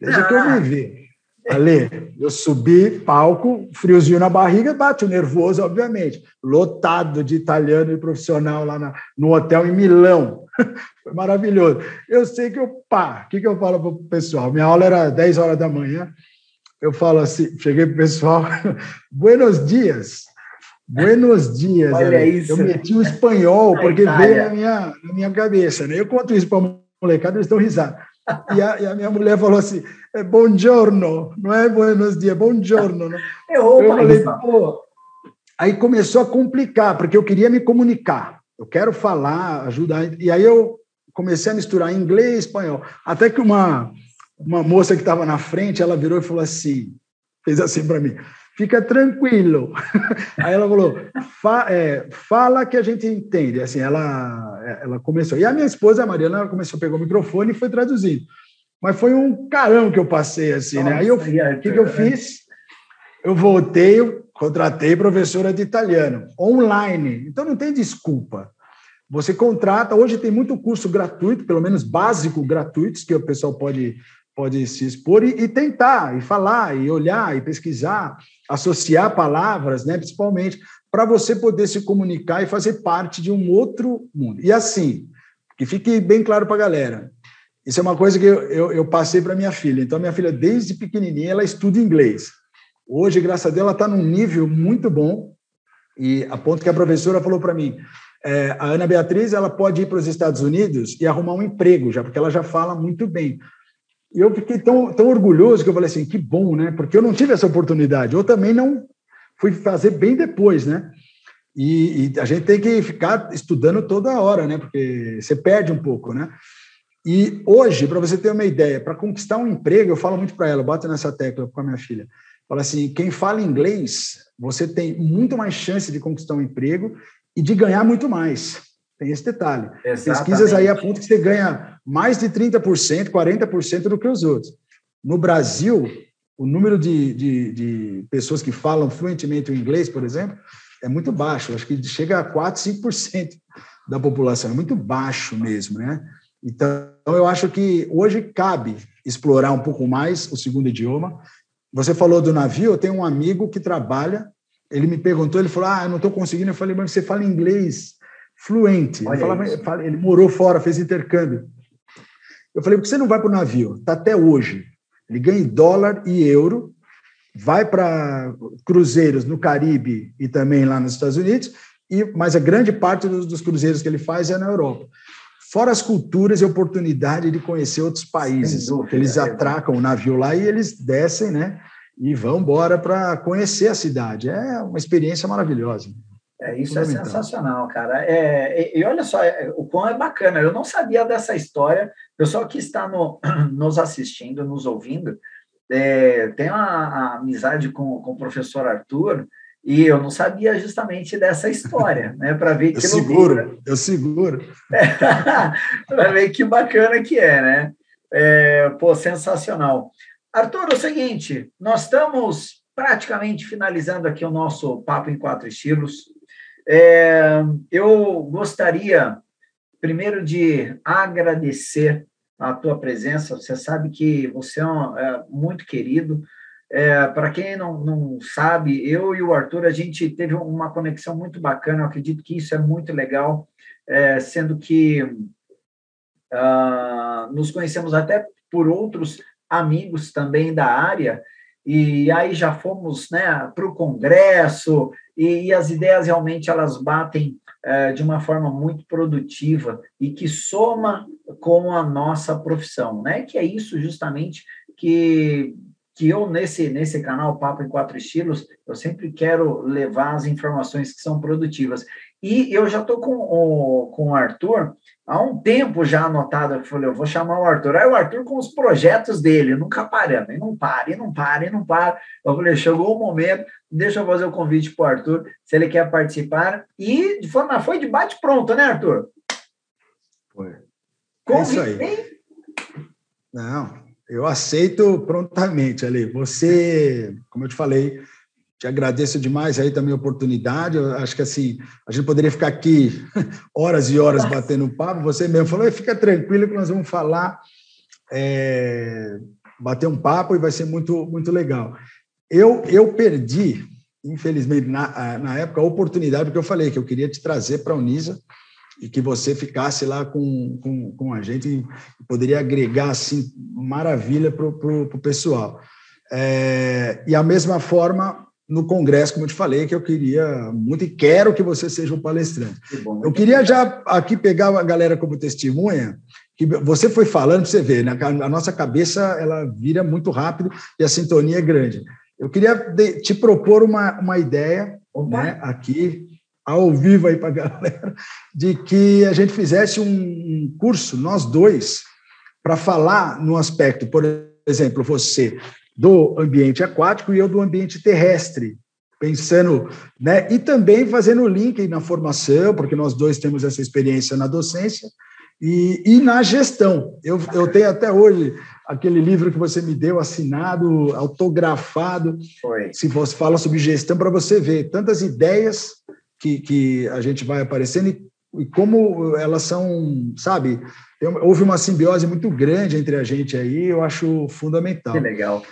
deixa ah. que eu me ver. Ali, eu subi, palco, friozinho na barriga, bate o nervoso, obviamente. Lotado de italiano e profissional lá na, no hotel em Milão. Foi maravilhoso. Eu sei que eu, pá, o que, que eu falo para o pessoal? Minha aula era 10 horas da manhã. Eu falo assim, cheguei para o pessoal, buenos dias. Buenos dias. Olha isso. Eu meti o espanhol, porque veio na minha, na minha cabeça. Né? Eu conto isso para a molecada, eles estão risados. E a, e a, minha mulher falou assim: é buongiorno, não é buenos dias, buongiorno. Né? Errou, eu falei, pô. Aí começou a complicar, porque eu queria me comunicar. Eu quero falar, ajudar. E aí eu comecei a misturar inglês e espanhol. Até que uma, uma moça que estava na frente, ela virou e falou assim, fez assim para mim, fica tranquilo. Aí ela falou, Fa, é, fala que a gente entende. Assim, ela, ela começou. E a minha esposa, a Mariana, começou a pegar o microfone e foi traduzindo. Mas foi um carão que eu passei, assim, Nossa, né? Aí o que, que eu fiz? Eu voltei, eu contratei professora de italiano, online. Então não tem desculpa. Você contrata, hoje tem muito curso gratuito, pelo menos básico gratuitos, que o pessoal pode pode se expor e, e, tentar, e falar, e olhar, e pesquisar, associar palavras, né, principalmente, para você poder se comunicar e fazer parte de um outro mundo. E assim, que fique bem claro para a galera, isso é uma coisa que eu, eu, eu passei para minha filha. Então, minha filha, desde pequenininha, ela estuda inglês. Hoje, graças a Deus, ela está num nível muito bom, e a ponto que a professora falou para mim, é, a Ana Beatriz ela pode ir para os Estados Unidos e arrumar um emprego já, porque ela já fala muito bem. E eu fiquei tão, tão orgulhoso que eu falei assim, que bom, né? Porque eu não tive essa oportunidade. Eu também não fui fazer bem depois, né? E, e, a gente tem que ficar estudando toda hora, né? Porque você perde um pouco, né? E hoje, para você ter uma ideia, para conquistar um emprego, eu falo muito para ela, bato nessa tecla com a minha filha. Fala assim, quem fala inglês, você tem muito mais chance de conquistar um emprego e de ganhar muito mais. Tem esse detalhe. Exatamente. Pesquisas aí apontam que você ganha mais de 30%, 40% do que os outros. No Brasil, o número de, de, de, pessoas que falam fluentemente o inglês, por exemplo, é muito baixo. Acho que chega a 4, 5% da população. É muito baixo mesmo, né? Então, eu acho que hoje cabe explorar um pouco mais o segundo idioma. Você falou do navio, eu tenho um amigo que trabalha, ele me perguntou, ele falou, ah, eu não estou conseguindo. Eu falei, mas você fala inglês fluente. Ele, falava, ele morou fora, fez intercâmbio. Eu falei, por que você não vai para o navio? Está até hoje. Ele ganha em dólar e euro, vai para cruzeiros no Caribe e também lá nos Estados Unidos, e, mas a grande parte dos, dos cruzeiros que ele faz é na Europa. Fora as culturas e oportunidade de conhecer outros países. Dúvida, eles é. atracam o navio lá e eles descem, né? E vão embora para conhecer a cidade. É uma experiência maravilhosa. É, isso é sensacional, cara. É, e, e, olha só, é, o quão é bacana. Eu não sabia dessa história. O pessoal que está no, nos assistindo, nos ouvindo, é, tem a, a, amizade com, com o professor Arthur, e eu não sabia justamente dessa história, né? Para ver que eu seguro, eu seguro. Para ver que bacana que é, né? É, pô, sensacional. Arthur, é o seguinte, nós estamos praticamente finalizando aqui o nosso Papo em Quatro Estilos. É, eu gostaria, primeiro, de agradecer a tua presença. Você sabe que você é, um, é muito querido. É, Para quem não, não sabe, eu e o Arthur, a gente teve uma conexão muito bacana. Eu acredito que isso é muito legal, é, sendo que uh, nos conhecemos até por outros amigos também da área e aí já fomos né, para o Congresso, e, e, as ideias realmente elas batem é, de uma forma muito produtiva e que soma com a nossa profissão, né? Que é isso justamente que que eu nesse nesse canal Papo em Quatro Estilos eu sempre quero levar as informações que são produtivas e eu já estou com o, com o Arthur há um tempo já anotado, eu falei, eu vou chamar o Arthur. Aí o Arthur com os projetos dele, nunca parando, e não para, e não para, e não para. Eu falei, chegou o momento, deixa eu fazer o convite para o Arthur, se ele quer participar. E de forma, foi de bate pronto, né, Arthur? Foi. É isso aí. Não, eu aceito prontamente, Ali. Você, como eu te falei, te agradeço demais aí também a oportunidade. Eu acho que assim, a gente poderia ficar aqui horas e horas batendo papo. Você mesmo falou, fica tranquilo que nós vamos falar, é, bater um papo e vai ser muito, muito legal. Eu, eu perdi, infelizmente, na, na época, a oportunidade, porque eu falei que eu queria te trazer para a Unisa e que você ficasse lá com, com, com a gente e poderia agregar assim maravilha para o pessoal. É, e a mesma forma no congresso, como eu te falei, que eu queria muito e quero que você seja um palestrante. Que eu queria já aqui pegar a galera como testemunha, que você foi falando para você ver, né? a nossa cabeça ela vira muito rápido e a sintonia é grande. Eu queria te propor uma, uma ideia né, aqui, ao vivo aí para a galera, de que a gente fizesse um curso, nós dois, para falar no aspecto, por exemplo, você do ambiente aquático e eu do ambiente terrestre, pensando, né? E também fazendo o link na formação, porque nós dois temos essa experiência na docência e, e na gestão. Eu, eu tenho até hoje aquele livro que você me deu assinado, autografado. Foi. Se você fala sobre gestão, para você ver tantas ideias que, que a gente vai aparecendo e, e como elas são, sabe? Houve uma simbiose muito grande entre a gente aí, eu acho fundamental. Que legal.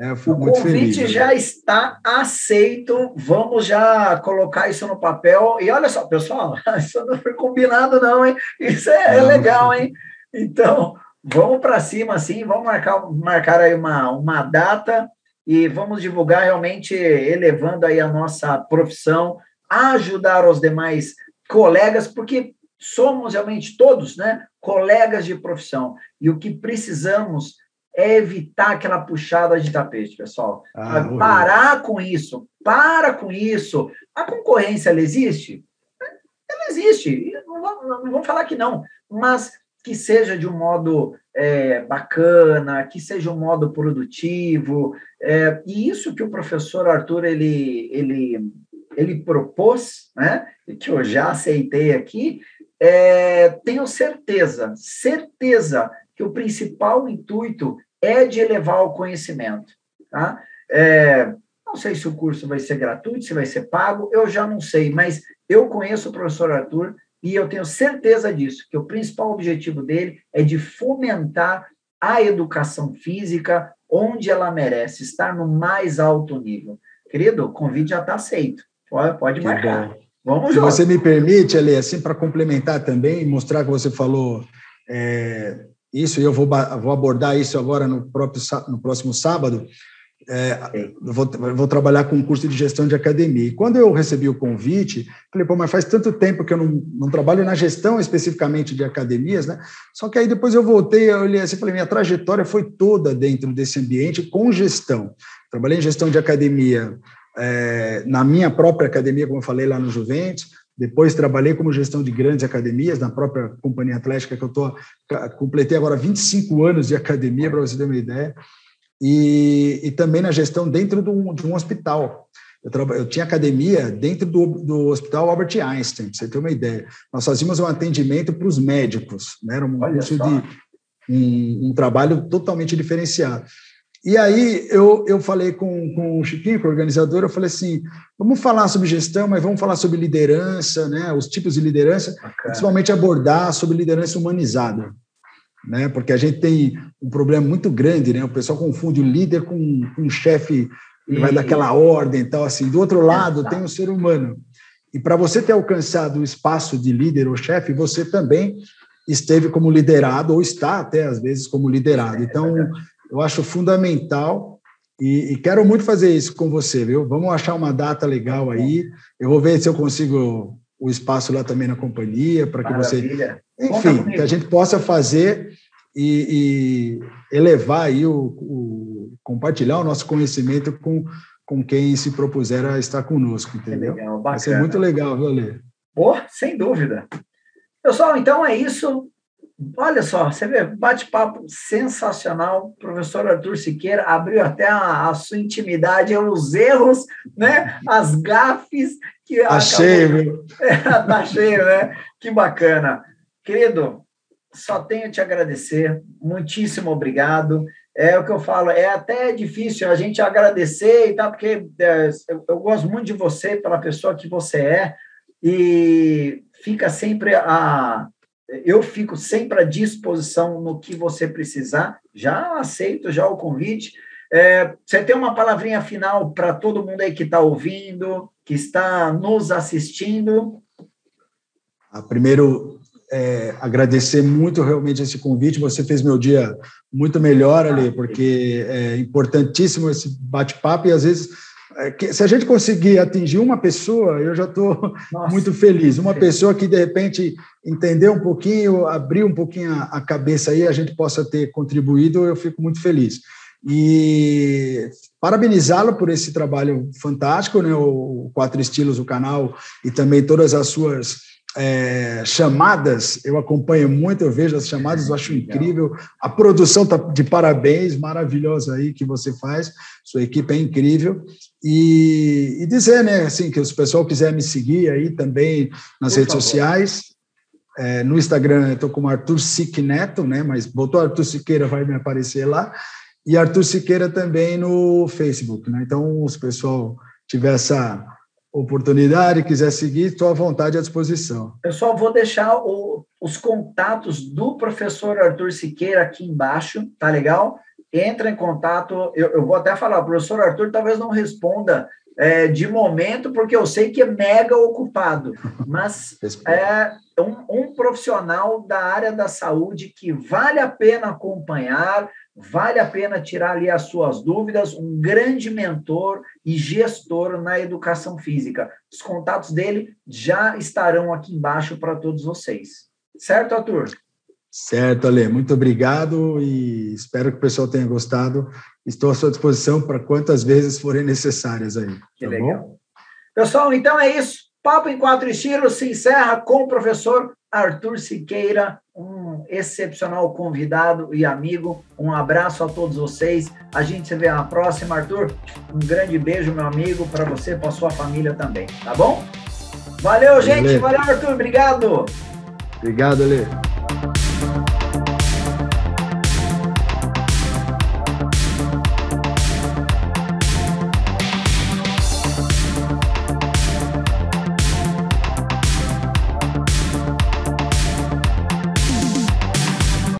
É, o convite feliz, né? já está aceito. Vamos já colocar isso no papel. E olha só, pessoal, isso não foi combinado, não, hein? Isso é, é legal, hein? Então, vamos para cima, sim. Vamos marcar, marcar aí uma, uma data e vamos divulgar realmente elevando aí a nossa profissão, ajudar os demais colegas, porque somos realmente todos, né, colegas de profissão. E o que precisamos é evitar aquela puxada de tapete, pessoal. Ah, parar com isso, para com isso. A concorrência, ela existe? Ela existe, não, não, vamos falar que não, mas que seja de um modo é, bacana, que seja um modo produtivo, é, e isso que o professor Arthur, ele, ele, ele propôs, né, que eu já aceitei aqui, é, tenho certeza, certeza que o principal intuito é de elevar o conhecimento. Tá? É, não sei se o curso vai ser gratuito, se vai ser pago, eu já não sei, mas eu conheço o professor Arthur e eu tenho certeza disso, que o principal objetivo dele é de fomentar a educação física onde ela merece, estar no mais alto nível. Querido, o convite já está aceito. Pode, pode marcar. Vamos Se você me permite, Ali, assim, para complementar também, mostrar que você falou é, isso, e eu vou, vou abordar isso agora no, próprio, no próximo sábado, é, vou, vou, trabalhar com um curso de gestão de academia. E quando eu recebi o convite, falei, pô, mas faz tanto tempo que eu não, não trabalho na gestão especificamente de academias, né? Só que aí depois eu voltei, eu olhei assim, falei, minha trajetória foi toda dentro desse ambiente com gestão. Trabalhei em gestão de academia é, na minha própria academia, como eu falei lá no Juventus, depois trabalhei como gestão de grandes academias na própria companhia atlética que eu tô completei agora 25 anos de academia para você ter uma ideia e, e também na gestão dentro de um, de um hospital. Eu, eu, tinha academia dentro do, do Hospital Albert Einstein, para você ter uma ideia. Nós fazíamos um atendimento para os médicos, né? era um curso de um, um trabalho totalmente diferenciado. E aí eu, eu falei com, com o Chiquinho, com o organizador, eu falei assim, vamos falar sobre gestão, mas vamos falar sobre liderança, né, os tipos de liderança, Bacana. principalmente abordar sobre liderança humanizada, né, porque a gente tem um problema muito grande, né, o pessoal confunde o líder com, com um chefe que vai daquela ordem e tal, assim, do outro lado tem o um ser humano, e para você ter alcançado o espaço de líder ou chefe, você também esteve como liderado, ou está até às vezes como liderado, é então eu acho fundamental e, e, quero muito fazer isso com você, viu? Vamos achar uma data legal aí. Eu vou ver se eu consigo o espaço lá também na companhia para que Maravilha. você, enfim, que a gente possa fazer e, e elevar aí o, o, compartilhar o nosso conhecimento com com quem se propuser a estar conosco, entendeu? Legal, Vai ser muito legal, viu, Ale? Pô, sem dúvida. Pessoal, então é isso. Olha só, você vê, bate-papo sensacional. O professor Arthur Siqueira abriu até a, a, sua intimidade, os erros, né? As gafes que. Tá cheio, é, tá cheio, né? Que bacana. Querido, só tenho a te agradecer. Muitíssimo obrigado. É o que eu falo, é até difícil a gente agradecer e tal, porque é, eu, eu gosto muito de você, pela pessoa que você é, e fica sempre a eu fico sempre à disposição no que você precisar. Já aceito já o convite. É, você tem uma palavrinha final para todo mundo aí que está ouvindo, que está nos assistindo? Ah, primeiro, é, agradecer muito realmente esse convite. Você fez meu dia muito melhor ali, porque é importantíssimo esse bate-papo e às vezes se a gente conseguir atingir uma pessoa, eu já estou muito feliz. Uma pessoa que, de repente, entendeu um pouquinho, abriu um pouquinho a cabeça aí, a gente possa ter contribuído, eu fico muito feliz. E parabenizá-lo por esse trabalho fantástico, né? O Quatro Estilos, o canal, e também todas as suas é, chamadas, eu acompanho muito, eu vejo as chamadas, eu acho incrível. A produção está de parabéns, maravilhosa aí que você faz, sua equipe é incrível. E, e dizer, né, assim, que se o pessoal quiser me seguir aí também nas Por redes favor. sociais, é, no Instagram eu estou como Arthur Sique Neto, né, mas botou Arthur Siqueira, vai me aparecer lá. E Arthur Siqueira também no Facebook, né? Então, se o pessoal tiver essa oportunidade, quiser seguir, estou à vontade à disposição. Pessoal, vou deixar o, os contatos do professor Arthur Siqueira aqui embaixo, tá legal? Entra em contato, eu, eu vou até falar, o professor Arthur talvez não responda é, de momento, porque eu sei que é mega ocupado, mas é um, um profissional da área da saúde que vale a pena acompanhar, Vale a pena tirar ali as suas dúvidas, um grande mentor e gestor na educação física. Os contatos dele já estarão aqui embaixo para todos vocês. Certo, Arthur? Certo, Ale. Muito obrigado e espero que o pessoal tenha gostado. Estou à sua disposição para quantas vezes forem necessárias aí. Que tá legal. Bom? Pessoal, então é isso. Papo em Quatro Estilos se encerra com o professor Arthur Siqueira, um excepcional convidado e amigo. Um abraço a todos vocês. A gente se vê na próxima, Arthur. Um grande beijo, meu amigo, para você, para sua família também, tá bom? Valeu, gente. Valeu, Arthur. Obrigado. Obrigado, Lê.